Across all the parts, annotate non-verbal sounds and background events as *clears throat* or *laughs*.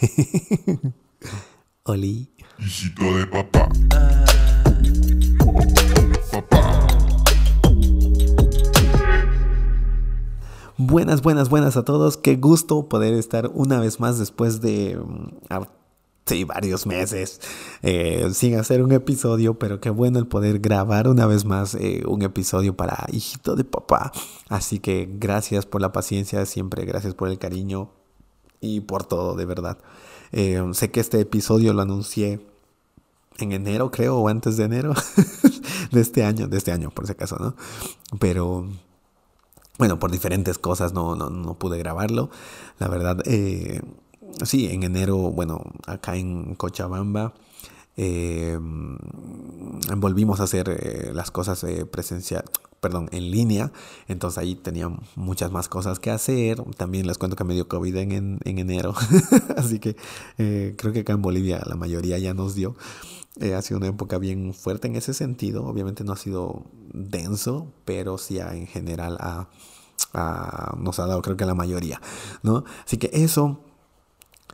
*laughs* Oli. Hijito de papá. Buenas, buenas, buenas a todos. Qué gusto poder estar una vez más después de mm, sí, varios meses eh, sin hacer un episodio, pero qué bueno el poder grabar una vez más eh, un episodio para hijito de papá. Así que gracias por la paciencia siempre, gracias por el cariño y por todo, de verdad. Eh, sé que este episodio lo anuncié en enero, creo, o antes de enero *laughs* de este año, de este año, por si acaso, ¿no? Pero bueno, por diferentes cosas no, no, no pude grabarlo. La verdad, eh, sí, en enero, bueno, acá en Cochabamba, eh, volvimos a hacer eh, las cosas presencial, perdón, en línea. Entonces ahí tenía muchas más cosas que hacer. También les cuento que me dio COVID en, en, en enero. *laughs* Así que creo que acá en Bolivia la mayoría ya nos dio. Eh, ha sido una época bien fuerte en ese sentido. Obviamente no ha sido denso, pero sí en general nos ha dado creo que la mayoría, ¿no? Así que eso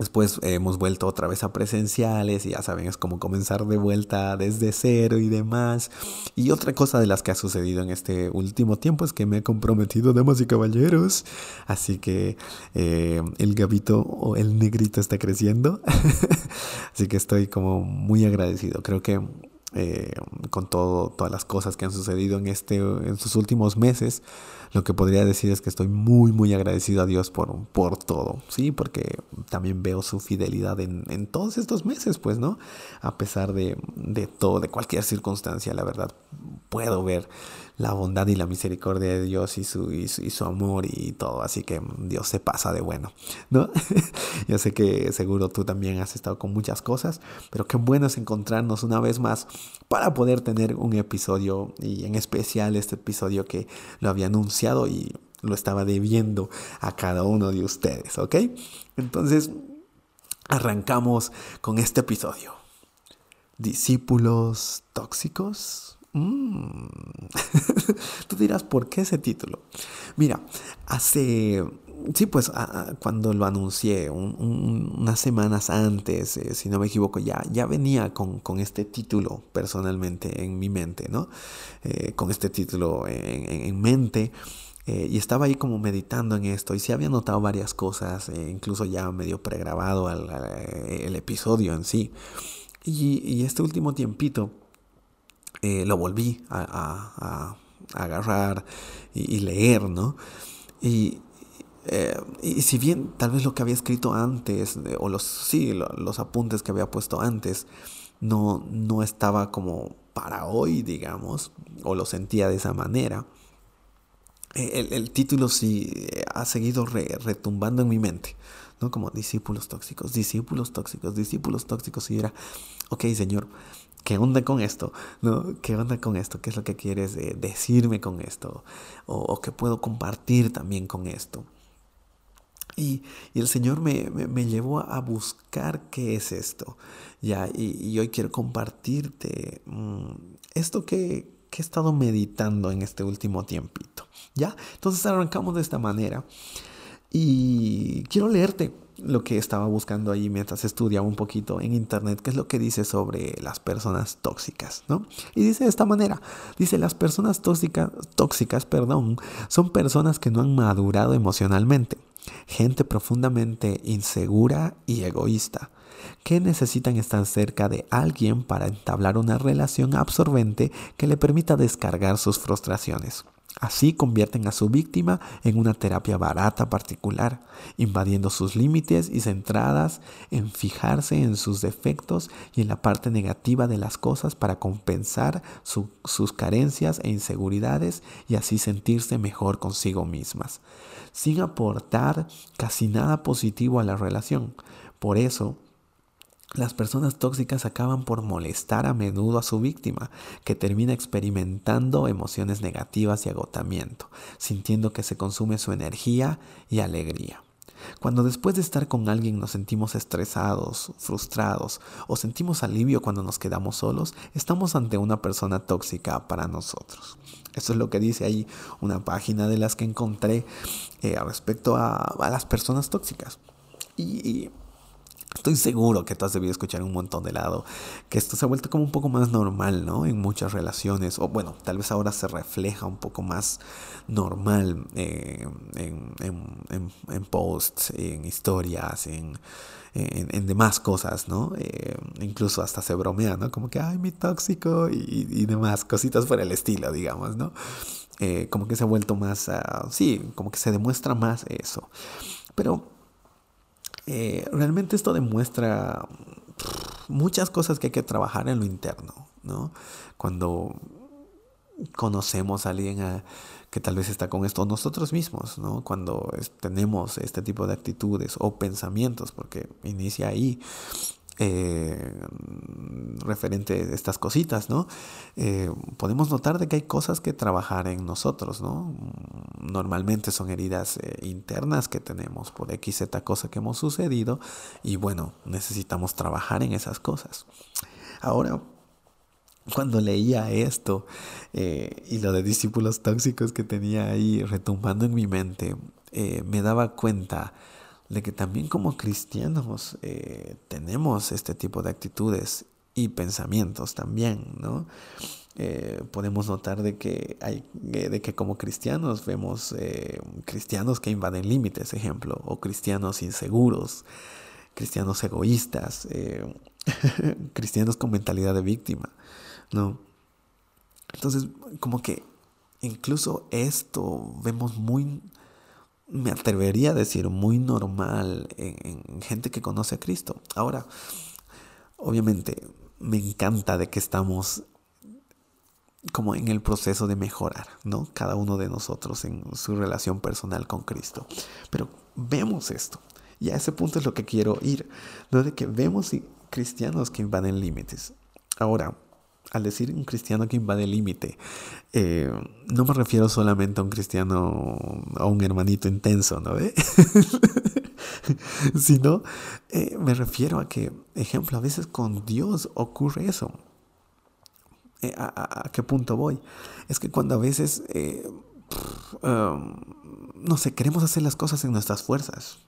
Después hemos vuelto otra vez a presenciales y ya saben, es como comenzar de vuelta desde cero y demás. Y otra cosa de las que ha sucedido en este último tiempo es que me he comprometido, damas y caballeros. Así que eh, el gabito o el negrito está creciendo. *laughs* Así que estoy como muy agradecido. Creo que eh, con todo, todas las cosas que han sucedido en, este, en sus últimos meses, lo que podría decir es que estoy muy, muy agradecido a Dios por, por todo, ¿sí? Porque también veo su fidelidad en, en todos estos meses, pues, ¿no? A pesar de, de todo, de cualquier circunstancia, la verdad, puedo ver la bondad y la misericordia de Dios y su, y su, amor y todo. Así que Dios se pasa de bueno, ¿no? *laughs* Yo sé que seguro tú también has estado con muchas cosas, pero qué bueno es encontrarnos una vez más para poder tener un episodio y en especial este episodio que lo había anunciado y lo estaba debiendo a cada uno de ustedes, ¿ok? Entonces, arrancamos con este episodio. Discípulos tóxicos. Mm. *laughs* Tú dirás, ¿por qué ese título? Mira, hace, sí, pues cuando lo anuncié, unas semanas antes, eh, si no me equivoco, ya, ya venía con, con, este título personalmente en mi mente, ¿no? Eh, con este título en, en mente. Eh, y estaba ahí como meditando en esto y sí había notado varias cosas, incluso ya medio pregrabado el episodio en sí. Y, y este último tiempito, eh, lo volví a, agarrar y, leer, ¿no? Y, eh, y, si bien tal vez lo que había escrito antes, eh, o los, sí, los apuntes que había puesto antes, no, no estaba como para hoy, digamos, o lo sentía de esa manera, el, título sí ha seguido retumbando en mi mente, ¿no? Como discípulos tóxicos, discípulos tóxicos, discípulos tóxicos. Y era, ok, Señor, ¿qué onda con esto? ¿No? ¿Qué onda con esto? ¿Qué es lo que quieres eh, decirme con esto? O, qué puedo compartir también con esto? Y, el Señor me, llevó a buscar qué es esto. Ya, y, hoy quiero compartirte mm, esto que, que, he estado meditando en este último tiempito. ¿Ya? Entonces arrancamos de esta manera. Y quiero leerte lo que estaba buscando ahí mientras estudiaba un poquito en internet, que es lo que dice sobre las personas tóxicas, ¿no? Y dice de esta manera, dice las personas tóxicas, tóxicas, perdón, son personas que no han madurado emocionalmente, gente profundamente insegura y egoísta, que necesitan estar cerca de alguien para entablar una relación absorbente que le permita descargar sus frustraciones. Así convierten a su víctima en una terapia barata particular, invadiendo sus límites y centradas en fijarse en sus defectos y en la parte negativa de las cosas para compensar sus carencias e inseguridades y así sentirse mejor consigo mismas, sin aportar casi nada positivo a la relación. Por eso, las personas tóxicas acaban por molestar a menudo a su víctima, que termina experimentando emociones negativas y agotamiento, sintiendo que se consume su energía y alegría. Cuando después de estar con alguien nos sentimos estresados, frustrados o sentimos alivio cuando nos quedamos solos, estamos ante una persona tóxica para nosotros. Eso es lo que dice ahí una página de las que encontré eh, respecto a, las personas tóxicas. y Estoy seguro que tú has debido escuchar un montón de lado, que esto se ha vuelto como un poco más normal, ¿no? En muchas relaciones, o bueno, tal vez ahora se refleja un poco más normal eh, en, en, posts, en historias, en, en, demás cosas, ¿no? Eh, incluso hasta se bromea, ¿no? Como que, ay, mi tóxico y, y demás, cositas por el estilo, digamos, ¿no? Eh, como que se ha vuelto más, uh, sí, como que se demuestra más eso. Pero eh, realmente esto demuestra muchas cosas que hay que trabajar en lo interno, ¿no? Cuando conocemos a alguien ah, que tal vez está con esto, nosotros mismos, ¿no? Cuando tenemos este tipo de actitudes o pensamientos, porque inicia ahí, eh, referente a estas cositas, ¿no? Eh, podemos notar de que hay cosas que trabajar en nosotros, ¿no? Normalmente son heridas eh, internas que tenemos por X, Z cosa que hemos sucedido y bueno, necesitamos trabajar en esas cosas. Ahora, cuando leía esto y lo de discípulos tóxicos que tenía ahí retumbando en mi mente, me daba cuenta de que también como cristianos eh, tenemos este tipo de actitudes y pensamientos también, ¿no? Eh, podemos notar de que hay de que como cristianos vemos eh, cristianos que invaden límites, ejemplo, o cristianos inseguros, cristianos egoístas, *laughs* cristianos con mentalidad de víctima, ¿no? Entonces, como que incluso esto vemos muy me atrevería a decir, muy normal en, gente que conoce a Cristo. Ahora, obviamente, me encanta de que estamos como en el proceso de mejorar, ¿no? Cada uno de nosotros en su relación personal con Cristo. Pero vemos esto. Y a ese punto es lo que quiero ir, ¿no? De que vemos cristianos que invaden límites. Ahora, al decir un cristiano que invade el límite, eh, no me refiero solamente a un cristiano, a un hermanito intenso, ¿no? *laughs* Sino eh, me refiero a que, ejemplo, a veces con Dios ocurre eso. Eh, a, qué punto voy? Es que cuando a veces, um, no sé, queremos hacer las cosas en nuestras fuerzas,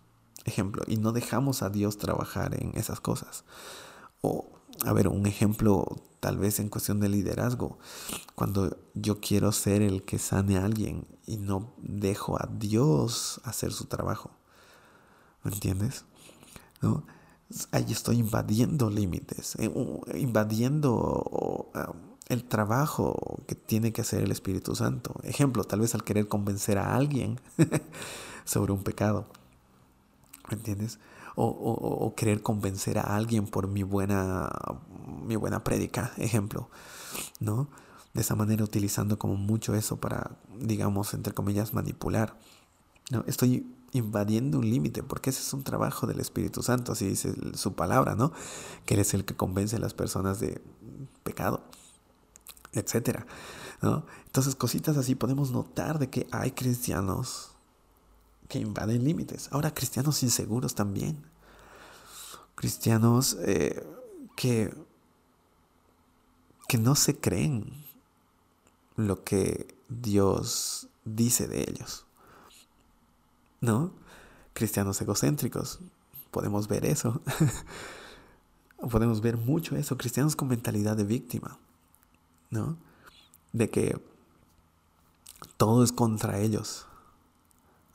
ejemplo, y no dejamos a Dios trabajar en esas cosas. O, a ver, un ejemplo tal vez en cuestión de liderazgo, cuando yo quiero ser el que sane a alguien y no dejo a Dios hacer su trabajo. ¿Me entiendes? ¿No? Ahí estoy invadiendo límites, eh, invadiendo el trabajo que tiene que hacer el Espíritu Santo. Ejemplo, tal vez al querer convencer a alguien *laughs* sobre un pecado. ¿Me entiendes? O, querer convencer a alguien por mi buena, mi buena prédica, ejemplo, ¿no? De esa manera utilizando como mucho eso para, digamos, entre comillas, manipular. ¿no? Estoy invadiendo un límite, porque ese es un trabajo del Espíritu Santo, así dice su palabra, ¿no? Que Él es el que convence a las personas de pecado, etcétera, ¿no? Entonces, cositas así podemos notar de que hay cristianos que invaden límites. Ahora cristianos inseguros también. Cristianos eh, que, que no se creen lo que Dios dice de ellos. ¿No? Cristianos egocéntricos. Podemos ver eso. *laughs* Podemos ver mucho eso. Cristianos con mentalidad de víctima. ¿No? De que todo es contra ellos.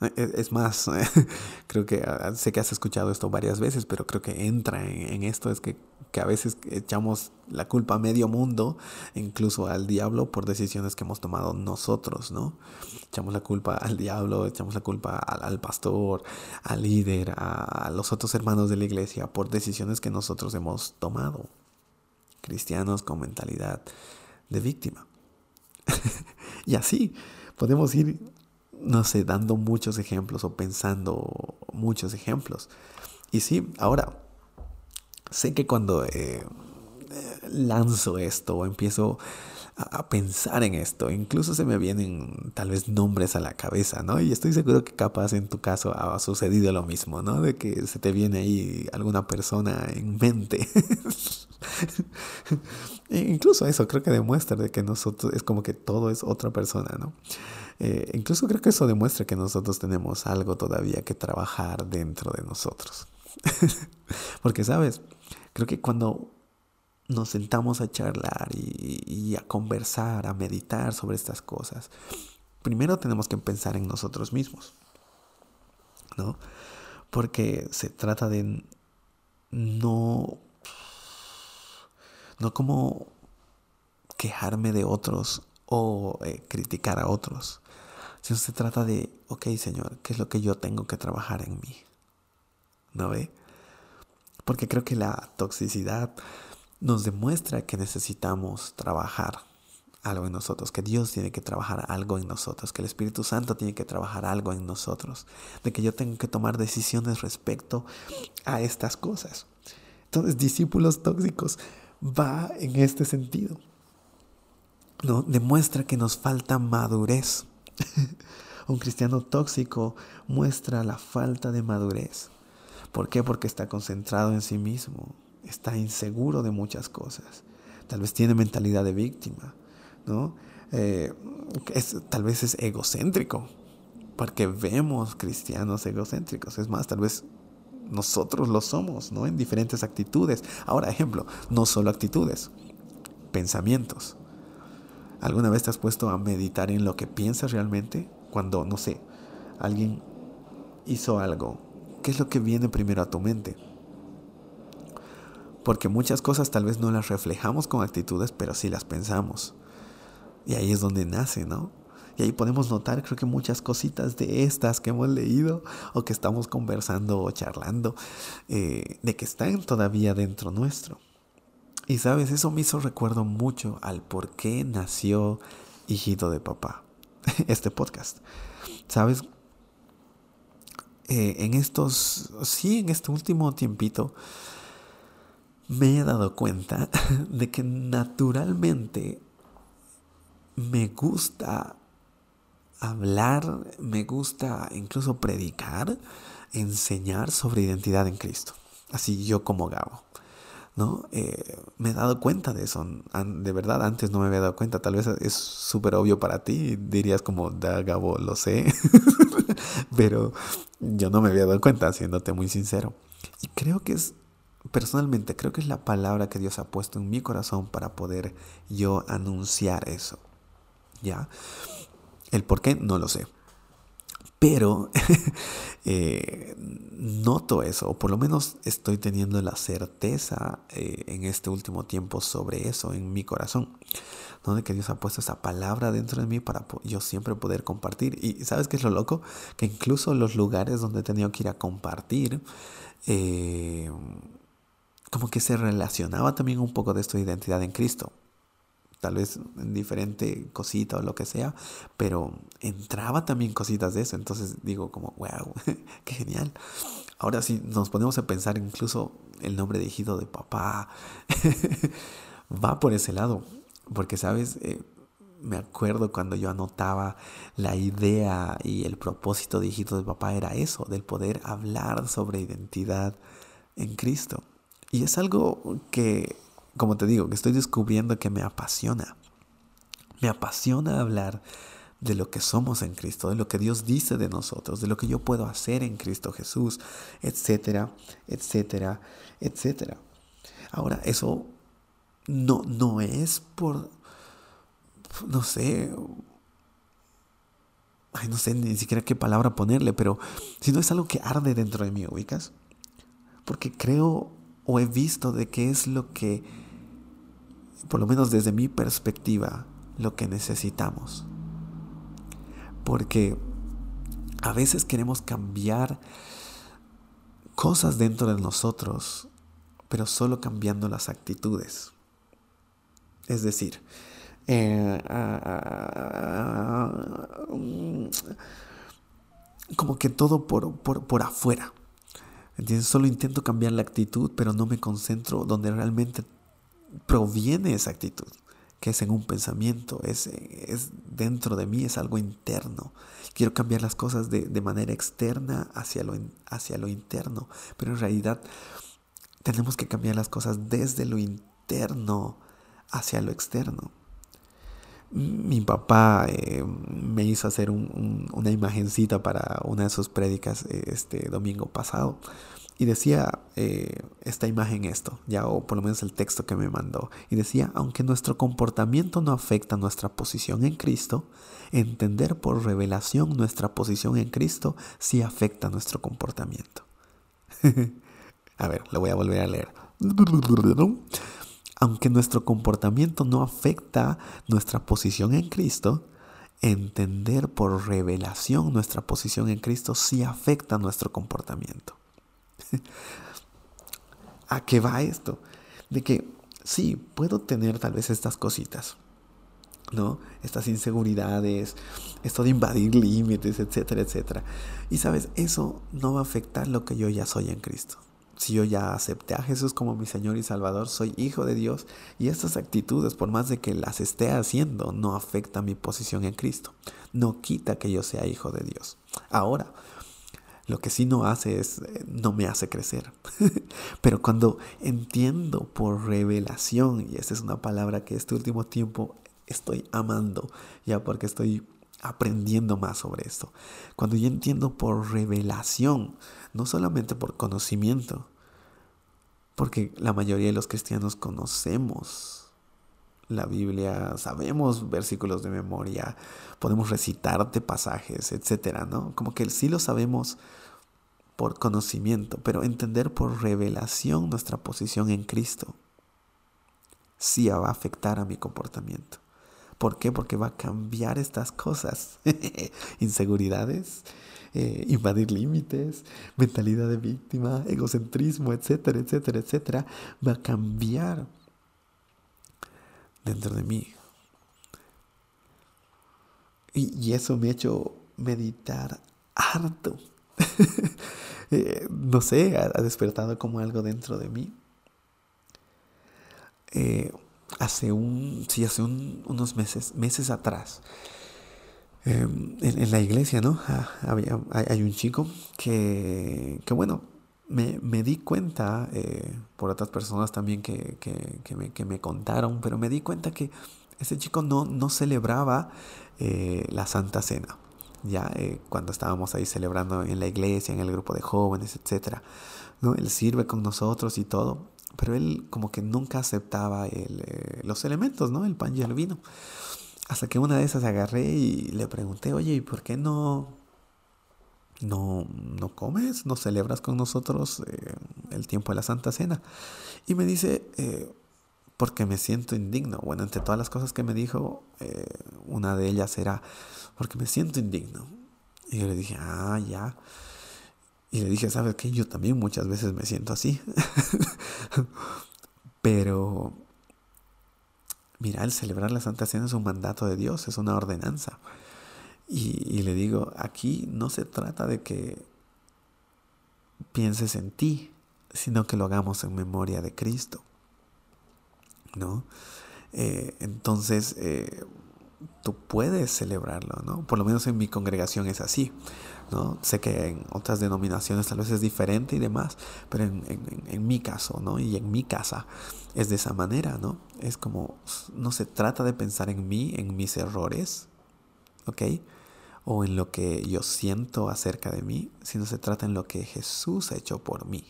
E, es más, *laughs* creo que ah, sé que has escuchado esto varias veces, pero creo que entra en, esto, es que, a veces echamos la culpa a medio mundo, incluso al diablo, por decisiones que hemos tomado nosotros, ¿no? Echamos la culpa al diablo, echamos la culpa al, pastor, al líder, a, los otros hermanos de la iglesia, por decisiones que nosotros hemos tomado. Cristianos con mentalidad de víctima. *laughs* y así podemos ir no sé, dando muchos ejemplos o pensando muchos ejemplos. Y sí, ahora, sé que cuando eh, lanzo esto o empiezo a, pensar en esto, incluso se me vienen tal vez nombres a la cabeza, ¿no? Y estoy seguro que capaz en tu caso ha sucedido lo mismo, ¿no? De que se te viene ahí alguna persona en mente. *laughs* E incluso eso creo que demuestra de que nosotros es como que todo es otra persona, ¿no? Eh, incluso creo que eso demuestra que nosotros tenemos algo todavía que trabajar dentro de nosotros. *laughs* Porque, ¿sabes? Creo que cuando nos sentamos a charlar y, a conversar, a meditar sobre estas cosas, primero tenemos que pensar en nosotros mismos, ¿no? Porque se trata de no, no como quejarme de otros o eh, criticar a otros, sino se trata de, ok Señor, ¿qué es lo que yo tengo que trabajar en mí? ¿No ve? Porque creo que la toxicidad nos demuestra que necesitamos trabajar algo en nosotros, que Dios tiene que trabajar algo en nosotros, que el Espíritu Santo tiene que trabajar algo en nosotros, de que yo tengo que tomar decisiones respecto a estas cosas. Entonces, discípulos tóxicos va en este sentido. ¿no? Demuestra que nos falta madurez. *laughs* Un cristiano tóxico muestra la falta de madurez. ¿Por qué? Porque está concentrado en sí mismo, está inseguro de muchas cosas. Tal vez tiene mentalidad de víctima, ¿no? Eh, tal vez es egocéntrico, porque vemos cristianos egocéntricos. Es más, tal vez nosotros lo somos, ¿no? En diferentes actitudes. Ahora, ejemplo, no solo actitudes, pensamientos. ¿Alguna vez te has puesto a meditar en lo que piensas realmente? Cuando, no sé, alguien hizo algo, ¿qué es lo que viene primero a tu mente? Porque muchas cosas tal vez no las reflejamos con actitudes, pero sí las pensamos. Y ahí es donde nace, ¿no? Y ahí podemos notar, creo que muchas cositas de estas que hemos leído o que estamos conversando o charlando, eh, de que están todavía dentro nuestro. Y sabes, eso me hizo recuerdo mucho al por qué nació Hijito de Papá, *laughs* este podcast. Sabes, eh, en estos, sí, en este último tiempito, me he dado cuenta *laughs* de que naturalmente me gusta hablar, me gusta incluso predicar, enseñar sobre identidad en Cristo. Así yo como Gabo. ¿No? Eh, me he dado cuenta de eso. De verdad, antes no me había dado cuenta. Tal vez es súper obvio para ti. Dirías como, da Gabo, lo sé. *laughs* Pero yo no me había dado cuenta, siéndote muy sincero. Y creo que es, personalmente, creo que es la palabra que Dios ha puesto en mi corazón para poder yo anunciar eso. ¿Ya? El por qué no lo sé. Pero *laughs* eh, noto eso, o por lo menos estoy teniendo la certeza eh, en este último tiempo sobre eso en mi corazón. Donde que Dios ha puesto esa palabra dentro de mí para yo siempre poder compartir. Y ¿sabes qué es lo loco? Que incluso los lugares donde he tenido que ir a compartir, eh, como que se relacionaba también un poco de esta identidad en Cristo tal vez en diferente cosita o lo que sea, pero entraba también cositas de eso, entonces digo como, wow, *laughs* qué genial. Ahora sí nos ponemos a pensar incluso el nombre de hijito de papá, *laughs* va por ese lado, porque sabes, eh, me acuerdo cuando yo anotaba la idea y el propósito de hijito de papá era eso, del poder hablar sobre identidad en Cristo. Y es algo que como te digo, que estoy descubriendo que me apasiona. Me apasiona hablar de lo que somos en Cristo, de lo que Dios dice de nosotros, de lo que yo puedo hacer en Cristo Jesús, etcétera, etcétera, etcétera. Ahora, eso no, no es por, no sé, ay, no sé ni siquiera qué palabra ponerle, pero si no es algo que arde dentro de mí, ubicas, porque creo o he visto de qué es lo que, por lo menos desde mi perspectiva, lo que necesitamos. Porque a veces queremos cambiar cosas dentro de nosotros, pero solo cambiando las actitudes. Es decir, eh, como que todo por, por, por afuera. Solo intento cambiar la actitud, pero no me concentro donde realmente proviene esa actitud, que es en un pensamiento, es, es dentro de mí, es algo interno. Quiero cambiar las cosas de, de manera externa hacia lo, hacia lo interno, pero en realidad tenemos que cambiar las cosas desde lo interno hacia lo externo. Mi papá eh, me hizo hacer una imagencita para una de sus prédicas este domingo pasado y decía eh, esta imagen esto, ya o por lo menos el texto que me mandó. Y decía, aunque nuestro comportamiento no afecta nuestra posición en Cristo, entender por revelación nuestra posición en Cristo sí afecta nuestro comportamiento. *laughs* a ver, lo voy a volver a leer. *laughs* Aunque nuestro comportamiento no afecta nuestra posición en Cristo, entender por revelación nuestra posición en Cristo sí afecta nuestro comportamiento. *laughs* ¿A qué va esto? De que sí, puedo tener tal vez estas cositas, ¿no? Estas inseguridades, esto de invadir límites, etcétera, etcétera. Y sabes, eso no va a afectar lo que yo ya soy en Cristo. Si yo ya acepté a Jesús como mi Señor y Salvador, soy hijo de Dios y estas actitudes, por más de que las esté haciendo, no afectan mi posición en Cristo. No quita que yo sea hijo de Dios. Ahora, lo que sí no hace es, eh, no me hace crecer. *laughs* Pero cuando entiendo por revelación, y esta es una palabra que este último tiempo estoy amando, ya porque estoy aprendiendo más sobre esto. Cuando yo entiendo por revelación, no solamente por conocimiento, porque la mayoría de los cristianos conocemos la Biblia, sabemos versículos de memoria, podemos recitarte pasajes, etcétera, ¿no? Como que sí lo sabemos por conocimiento, pero entender por revelación nuestra posición en Cristo sí va a afectar a mi comportamiento. ¿Por qué? Porque va a cambiar estas cosas. *laughs* Inseguridades, eh, invadir límites, mentalidad de víctima, egocentrismo, etcétera, etcétera, etcétera. Va a cambiar dentro de mí. Y, eso me ha hecho meditar harto *laughs* Eh, no sé, ha, despertado como algo dentro de mí. Eh, hace un, sí, hace unos meses, meses atrás, em, en, la iglesia, ¿no? Ah, hay, un chico que, que bueno, me, me, di cuenta, eh, por otras personas también que, que, que, me, que, me, contaron, pero me di cuenta que ese chico no, no celebraba la Santa Cena ya eh, cuando estábamos ahí celebrando en la iglesia, en el grupo de jóvenes, etc. ¿no? Él sirve con nosotros y todo, pero él como que nunca aceptaba eh, los elementos, ¿no? El pan y el vino. Hasta que una de esas agarré y le pregunté, oye, ¿y por qué no, no, no comes, no celebras con nosotros eh, el tiempo de la Santa Cena? Y me dice, porque me siento indigno. Bueno, entre todas las cosas que me dijo, una de ellas era, porque me siento indigno. Y yo le dije, ah, ya. Y le dije, ¿sabes qué? Yo también muchas veces me siento así. *laughs* Pero, mira, el celebrar la Santa Cena es un mandato de Dios, es una ordenanza. Y, y le digo, aquí no se trata de que pienses en ti, sino que lo hagamos en memoria de Cristo. ¿No? Eh, entonces, eh, tú puedes celebrarlo, ¿no? Por lo menos en mi congregación es así, ¿no? Sé que en otras denominaciones tal vez es diferente y demás, pero en, mi caso, ¿no? Y en mi casa es de esa manera, ¿no? Es como, no se trata de pensar en mí, en mis errores, ¿ok? O en lo que yo siento acerca de mí, sino se trata en lo que Jesús ha hecho por mí.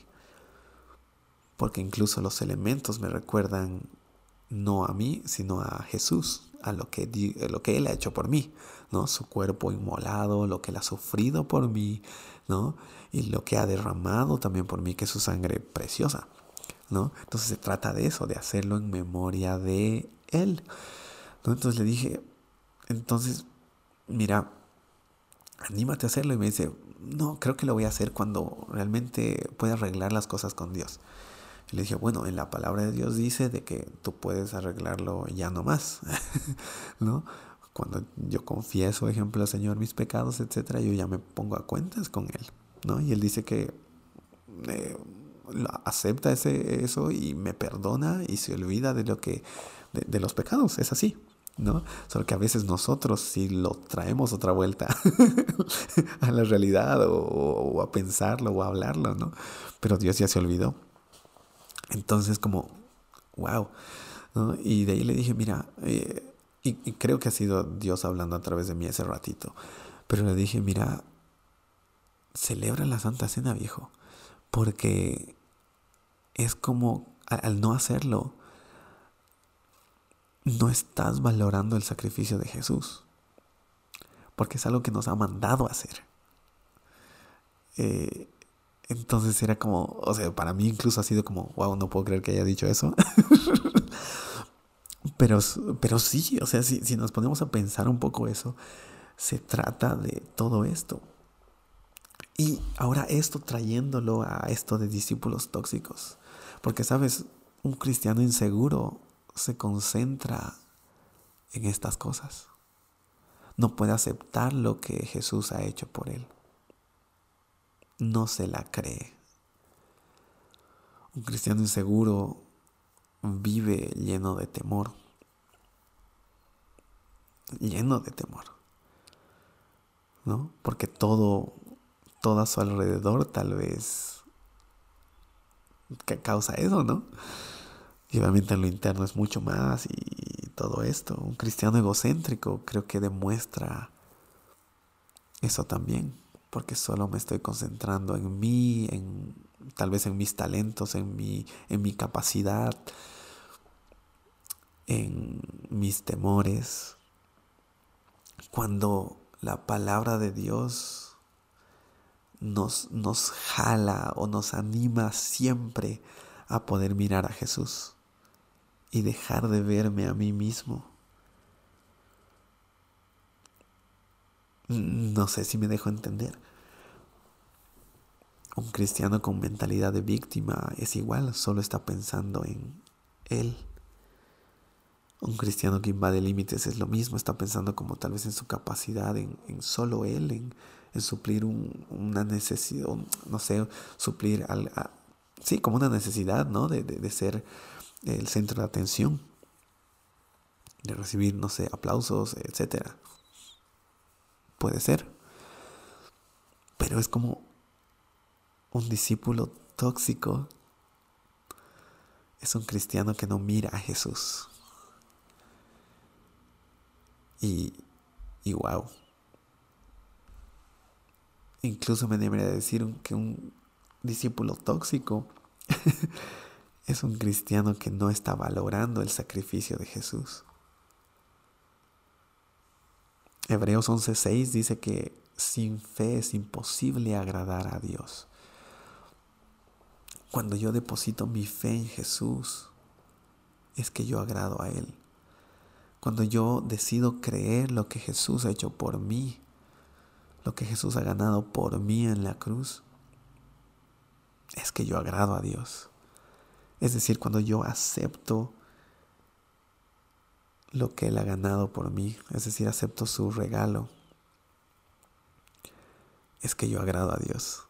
Porque incluso los elementos me recuerdan no a mí, sino a Jesús, a lo que, lo que Él ha hecho por mí, ¿no? Su cuerpo inmolado, lo que Él ha sufrido por mí, ¿no? Y lo que ha derramado también por mí, que es su sangre preciosa, ¿no? Entonces se trata de eso, de hacerlo en memoria de Él. Entonces le dije, entonces, mira, anímate a hacerlo. Y me dice, no, creo que lo voy a hacer cuando realmente pueda arreglar las cosas con Dios. Le dije, bueno, en la palabra de Dios dice de que tú puedes arreglarlo ya no más, *laughs* ¿no? Cuando yo confieso, ejemplo, Señor, mis pecados, etcétera, yo ya me pongo a cuentas con Él, ¿no? Y Él dice que eh, acepta ese, eso y me perdona y se olvida de lo que, de, los pecados, es así, ¿no? Solo que a veces nosotros si lo traemos otra vuelta *laughs* a la realidad o, a pensarlo o a hablarlo, ¿no? Pero Dios ya se olvidó. Entonces como, wow. Y de ahí le dije, mira, eh, y, creo que ha sido Dios hablando a través de mí ese ratito, pero le dije, mira, celebra la Santa Cena, viejo, Porque es como al no hacerlo, no estás valorando el sacrificio de Jesús. Porque es algo que nos ha mandado hacer. Eh, entonces era como, o sea, para mí incluso ha sido como, wow, no puedo creer que haya dicho eso. *laughs* pero, pero sí, o sea, si, si nos ponemos a pensar un poco eso, se trata de todo esto. Y ahora esto trayéndolo a esto de discípulos tóxicos. Porque, sabes, un cristiano inseguro se concentra en estas cosas. No puede aceptar lo que Jesús ha hecho por él. No se la cree. Un cristiano inseguro vive lleno de temor. Lleno de temor. ¿No? Porque todo, todo a su alrededor tal vez que causa eso, ¿no? Y obviamente en lo interno es mucho más y todo esto. Un cristiano egocéntrico creo que demuestra eso también, porque solo me estoy concentrando en mí, en tal vez en mis talentos, en mi, en mi capacidad, en mis temores. Cuando la palabra de Dios nos, nos jala o nos anima siempre a poder mirar a Jesús y dejar de verme a mí mismo. No sé si me dejo entender. Un cristiano con mentalidad de víctima es igual, solo está pensando en él. Un cristiano que invade límites es lo mismo, está pensando como tal vez en su capacidad, en, solo él, en, suplir una necesidad, no sé, suplir, al, sí, como una necesidad, ¿no? De, de ser el centro de atención, de recibir, no sé, aplausos, etcétera. Puede ser. Pero es como un discípulo tóxico. Es un cristiano que no mira a Jesús. Y, y wow. Incluso me debería decir que un discípulo tóxico *laughs* es un cristiano que no está valorando el sacrificio de Jesús. Hebreos 11:6 dice que sin fe es imposible agradar a Dios. Cuando yo deposito mi fe en Jesús, es que yo agrado a Él. Cuando yo decido creer lo que Jesús ha hecho por mí, lo que Jesús ha ganado por mí en la cruz, es que yo agrado a Dios. Es decir, cuando yo acepto lo que Él ha ganado por mí, es decir, acepto su regalo, es que yo agrado a Dios.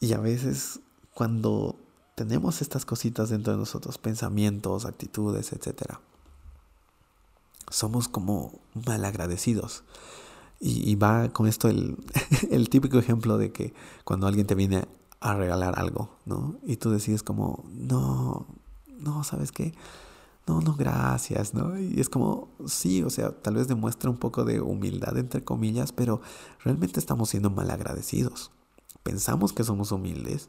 Y a veces cuando tenemos estas cositas dentro de nosotros, pensamientos, actitudes, etc., somos como mal agradecidos. Y, va con esto el, *laughs* el típico ejemplo de que cuando alguien te viene a regalar algo, ¿no? Y tú decides como, no, no, ¿sabes qué? No, no, gracias, ¿no? Y es como, sí, o sea, tal vez demuestra un poco de humildad, entre comillas, pero realmente estamos siendo mal agradecidos. Pensamos que somos humildes,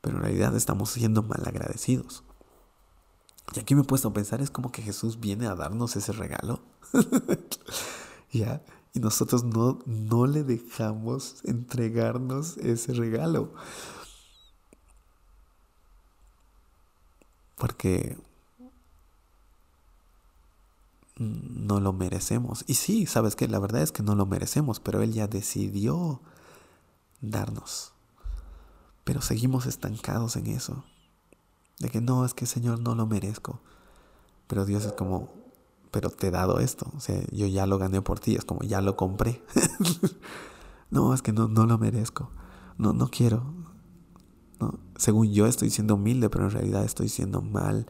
pero en realidad estamos siendo mal agradecidos. Y aquí me he puesto a pensar, es como que Jesús viene a darnos ese regalo. *laughs* ¿Ya? Y nosotros no, no le dejamos entregarnos ese regalo. Porque no lo merecemos. Y sí, sabes que la verdad es que no lo merecemos, pero Él ya decidió darnos. Pero seguimos estancados en eso. De que no, es que Señor no lo merezco. Pero Dios es como, pero te he dado esto. O sea, yo ya lo gané por ti. Es como, ya lo compré. *laughs* no, es que no, no lo merezco. No, no quiero. Según yo estoy siendo humilde, pero en realidad estoy siendo mal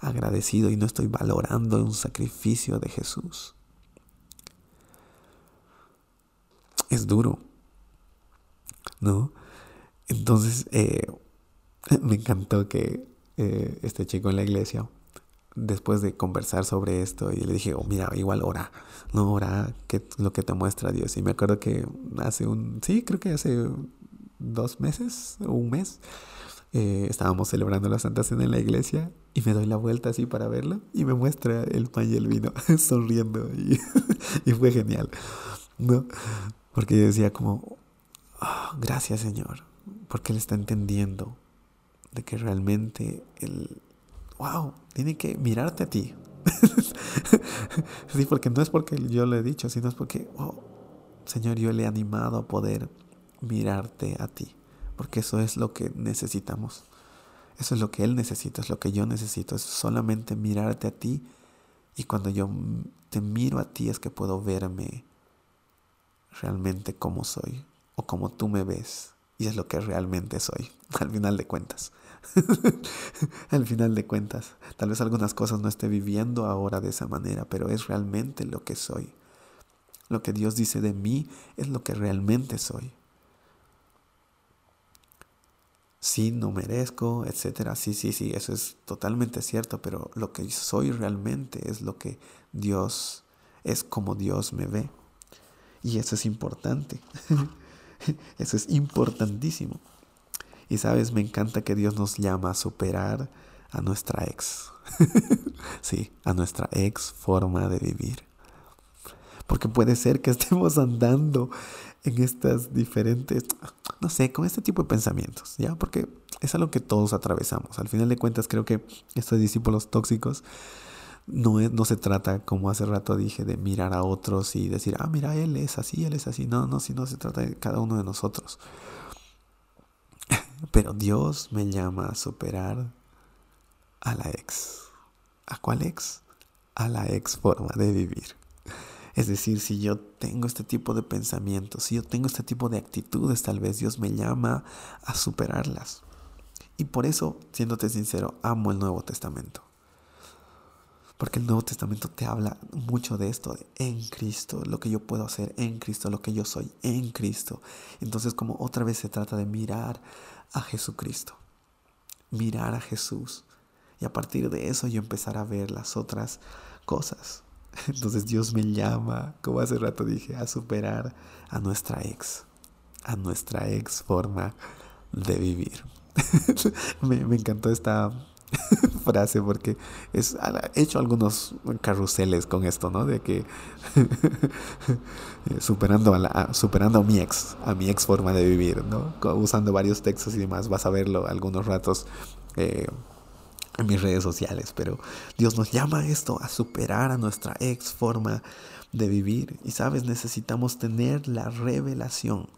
agradecido y no estoy valorando un sacrificio de Jesús. Es duro, ¿no? Entonces, eh, *laughs* me encantó que eh, este chico en la iglesia, después de conversar sobre esto, y le dije, oh, mira, igual ora, no ora, que lo que te muestra Dios. Y me acuerdo que hace un, sí, creo que hace dos meses o un mes. Eh, estábamos celebrando la Santa Cena en la iglesia y me doy la vuelta así para verlo y me muestra el pan y el vino *laughs* sonriendo y, *laughs* y, fue genial, ¿no? Porque yo decía como, oh, gracias Señor, porque Él está entendiendo de que realmente Él, wow, tiene que mirarte a ti. *laughs* sí, porque no es porque yo lo he dicho, sino es porque, oh, Señor, yo le he animado a poder mirarte a ti porque eso es lo que necesitamos. Eso es lo que Él necesita, es lo que yo necesito, es solamente mirarte a ti y cuando yo te miro a ti es que puedo verme realmente como soy o como tú me ves y es lo que realmente soy, *laughs* al final de cuentas. *laughs* al final de cuentas, tal vez algunas cosas no esté viviendo ahora de esa manera, pero es realmente lo que soy. Lo que Dios dice de mí es lo que realmente soy sí, no merezco, etcétera. Sí, sí, sí, eso es totalmente cierto, pero lo que soy realmente es lo que Dios es como Dios me ve. Y eso es importante. *laughs* eso es importantísimo. Y sabes, me encanta que Dios nos llama a superar a nuestra ex. *laughs* sí, a nuestra ex forma de vivir. Porque puede ser que estemos andando en estas diferentes, no sé, con este tipo de pensamientos, ¿ya? Porque es algo que todos atravesamos. Al final de cuentas, creo que estos discípulos tóxicos no, no se trata, como hace rato dije, de mirar a otros y decir, ah, mira, él es así, él es así. No, no, sino se trata de cada uno de nosotros. *laughs* Pero Dios me llama a superar a la ex. ¿A cuál ex? A la ex forma de vivir. Es decir, si yo tengo este tipo de pensamientos, si yo tengo este tipo de actitudes, tal vez Dios me llama a superarlas. Y por eso, siéndote sincero, amo el Nuevo Testamento. Porque el Nuevo Testamento te habla mucho de esto, en Cristo, lo que yo puedo hacer en Cristo, lo que yo soy en Cristo. Entonces como otra vez se trata de mirar a Jesucristo, mirar a Jesús. Y a partir de eso yo empezar a ver las otras cosas. *laughs* Entonces Dios me llama, como hace rato dije, a superar a nuestra ex, a nuestra ex forma de vivir. *laughs* me, encantó esta *laughs* frase porque es, he hecho algunos carruseles con esto, ¿no? De que superando a, la, superando a mi ex, a mi ex forma de vivir, ¿no? Usando varios textos y demás, vas a verlo algunos ratos. Eh, en mis redes sociales, pero Dios nos llama a esto, a superar a nuestra ex forma de vivir. Y sabes, necesitamos tener la revelación,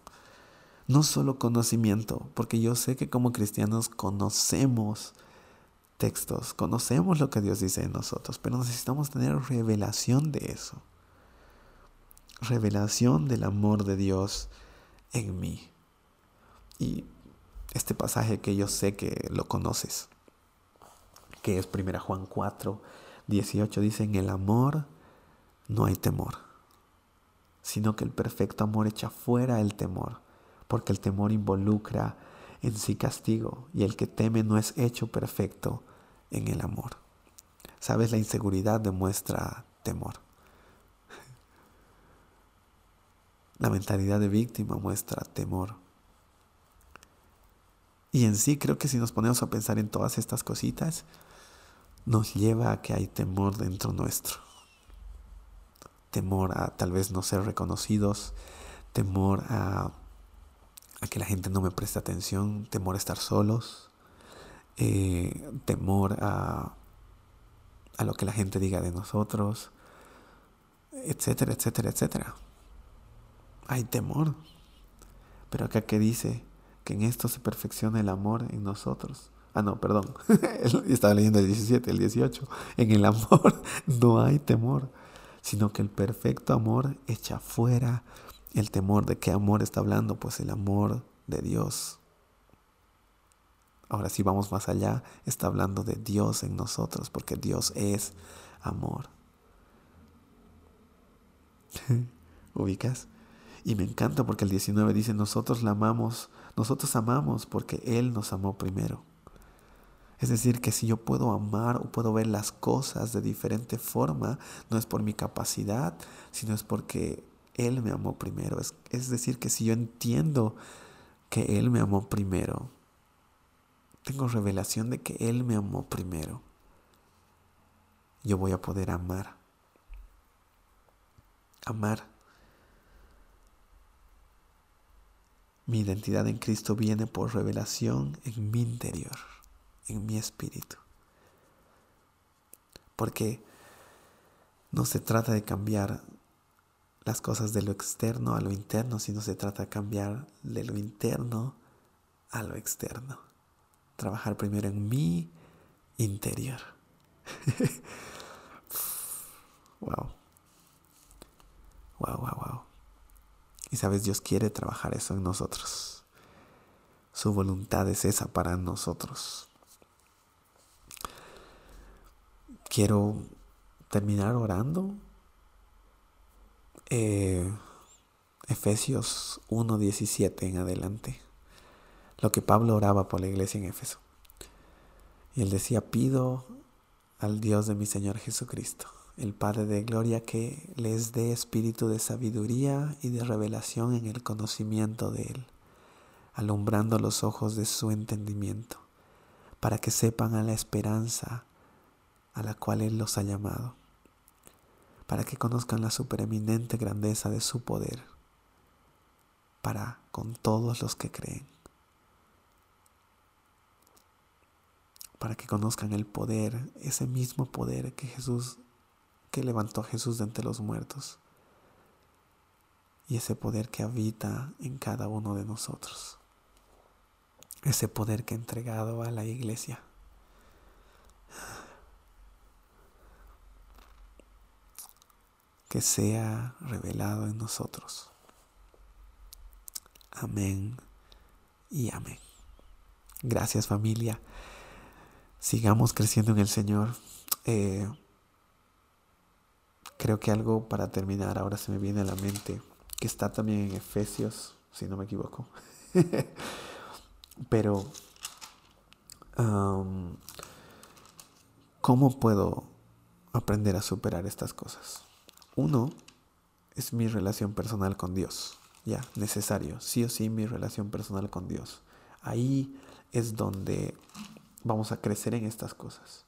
no solo conocimiento, porque yo sé que como cristianos conocemos textos, conocemos lo que Dios dice en nosotros, pero necesitamos tener revelación de eso. Revelación del amor de Dios en mí. Y este pasaje que yo sé que lo conoces que es 1 Juan 4, 18, dice, en el amor no hay temor, sino que el perfecto amor echa fuera el temor, porque el temor involucra en sí castigo, y el que teme no es hecho perfecto en el amor. Sabes, la inseguridad demuestra temor. *laughs* La mentalidad de víctima muestra temor. Y en sí creo que si nos ponemos a pensar en todas estas cositas, nos lleva a que hay temor dentro nuestro. Temor a tal vez no ser reconocidos, temor a, a que la gente no me preste atención, temor a estar solos, eh, temor a, a lo que la gente diga de nosotros, etcétera, etcétera, etcétera. Hay temor. Pero acá que dice que en esto se perfecciona el amor en nosotros. Ah, no, perdón. *laughs* Estaba leyendo el 17, el 18. En el amor *laughs* no hay temor, sino que el perfecto amor echa fuera el temor. ¿De qué amor está hablando? Pues el amor de Dios. Ahora si vamos más allá, está hablando de Dios en nosotros, porque Dios es amor. *laughs* ¿Ubicas? Y me encanta porque el 19 dice, nosotros la amamos, nosotros amamos porque Él nos amó primero. Es decir, que si yo puedo amar o puedo ver las cosas de diferente forma, no es por mi capacidad, sino es porque Él me amó primero. Es, decir, que si yo entiendo que Él me amó primero. Tengo revelación de que Él me amó primero. Yo voy a poder amar. Amar. Mi identidad en Cristo viene por revelación en mi interior, en mi espíritu. Porque no se trata de cambiar las cosas de lo externo a lo interno, sino se trata de cambiar de lo interno a lo externo. Trabajar primero en mi interior. *laughs* wow. Wow, wow, wow. Y sabes, Dios quiere trabajar eso en nosotros. Su voluntad es esa para nosotros. Quiero terminar orando eh, Efesios 1.17 en adelante. Lo que Pablo oraba por la iglesia en Éfeso. Y él decía, pido al Dios de mi Señor Jesucristo, el Padre de Gloria, que les dé espíritu de sabiduría y de revelación en el conocimiento de Él, alumbrando los ojos de su entendimiento, para que sepan a la esperanza a la cual Él los ha llamado para que conozcan la supereminente grandeza de su poder, para con todos los que creen, para que conozcan el poder, ese mismo poder que Jesús, que levantó a Jesús de entre los muertos, y ese poder que habita en cada uno de nosotros, ese poder que ha entregado a la iglesia que sea revelado en nosotros. Amén y amén. Gracias familia. Sigamos creciendo en el Señor. Eh, creo que algo para terminar ahora se me viene a la mente, que está también en Efesios, si no me equivoco. *laughs* Pero, ¿cómo puedo aprender a superar estas cosas? Uno es mi relación personal con Dios. Ya, necesario, sí o sí mi relación personal con Dios. Ahí es donde vamos a crecer en estas cosas.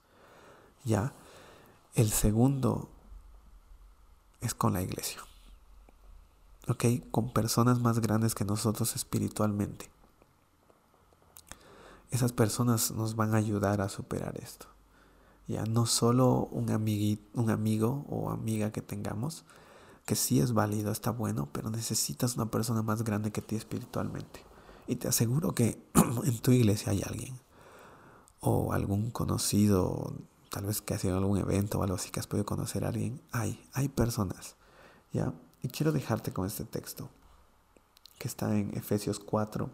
Ya, el segundo es con la iglesia. ¿Ok? Con personas más grandes que nosotros espiritualmente. Esas personas nos van a ayudar a superar esto. Ya no solo un, un amigo o amiga que tengamos, que sí es válido, está bueno, pero necesitas una persona más grande que ti espiritualmente. Y te aseguro que *clears throat* en tu iglesia hay alguien, o algún conocido, tal vez que ha sido algún evento o algo así que has podido conocer a alguien. Hay, hay personas. ¿ya? Y quiero dejarte con este texto, que está en Efesios 4,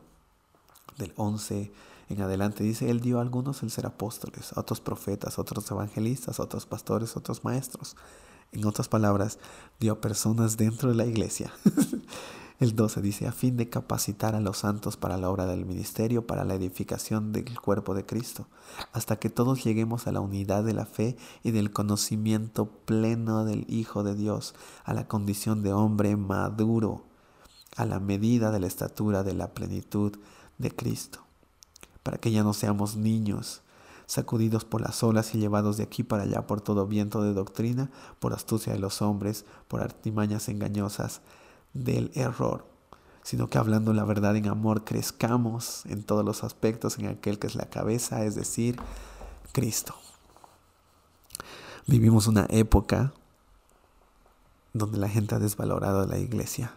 del 11 en adelante. Dice, Él dio a algunos el ser apóstoles, a otros profetas, a otros evangelistas, a otros pastores, a otros maestros. En otras palabras, dio a personas dentro de la iglesia. *laughs* el 12 dice, a fin de capacitar a los santos para la obra del ministerio, para la edificación del cuerpo de Cristo, hasta que todos lleguemos a la unidad de la fe y del conocimiento pleno del Hijo de Dios, a la condición de hombre maduro, a la medida de la estatura de la plenitud de Cristo para que ya no seamos niños, sacudidos por las olas y llevados de aquí para allá por todo viento de doctrina, por astucia de los hombres, por artimañas engañosas del error, sino que hablando la verdad en amor crezcamos en todos los aspectos en aquel que es la cabeza, es decir, Cristo. Vivimos una época donde la gente ha desvalorado la iglesia.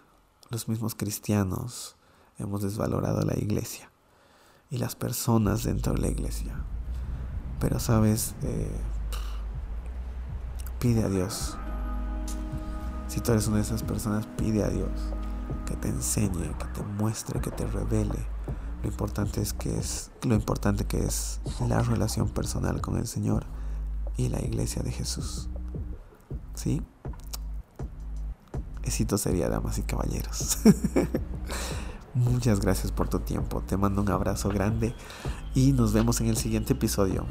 Los mismos cristianos hemos desvalorado la iglesia y las personas dentro de la iglesia. Pero sabes, eh, pide a Dios. Si tú eres una de esas personas, pide a Dios que te enseñe, que te muestre, que te revele. Lo importante es que es lo importante que es la relación personal con el Señor y la iglesia de Jesús. ¿Sí? Esito sería, damas y caballeros. *laughs* Muchas gracias por tu tiempo. Te mando un abrazo grande y nos vemos en el siguiente episodio.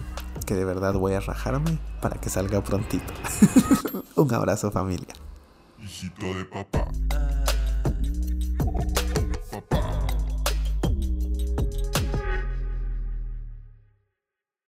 Que de verdad voy a rajarme para que salga prontito. *laughs* un abrazo familia. de papá.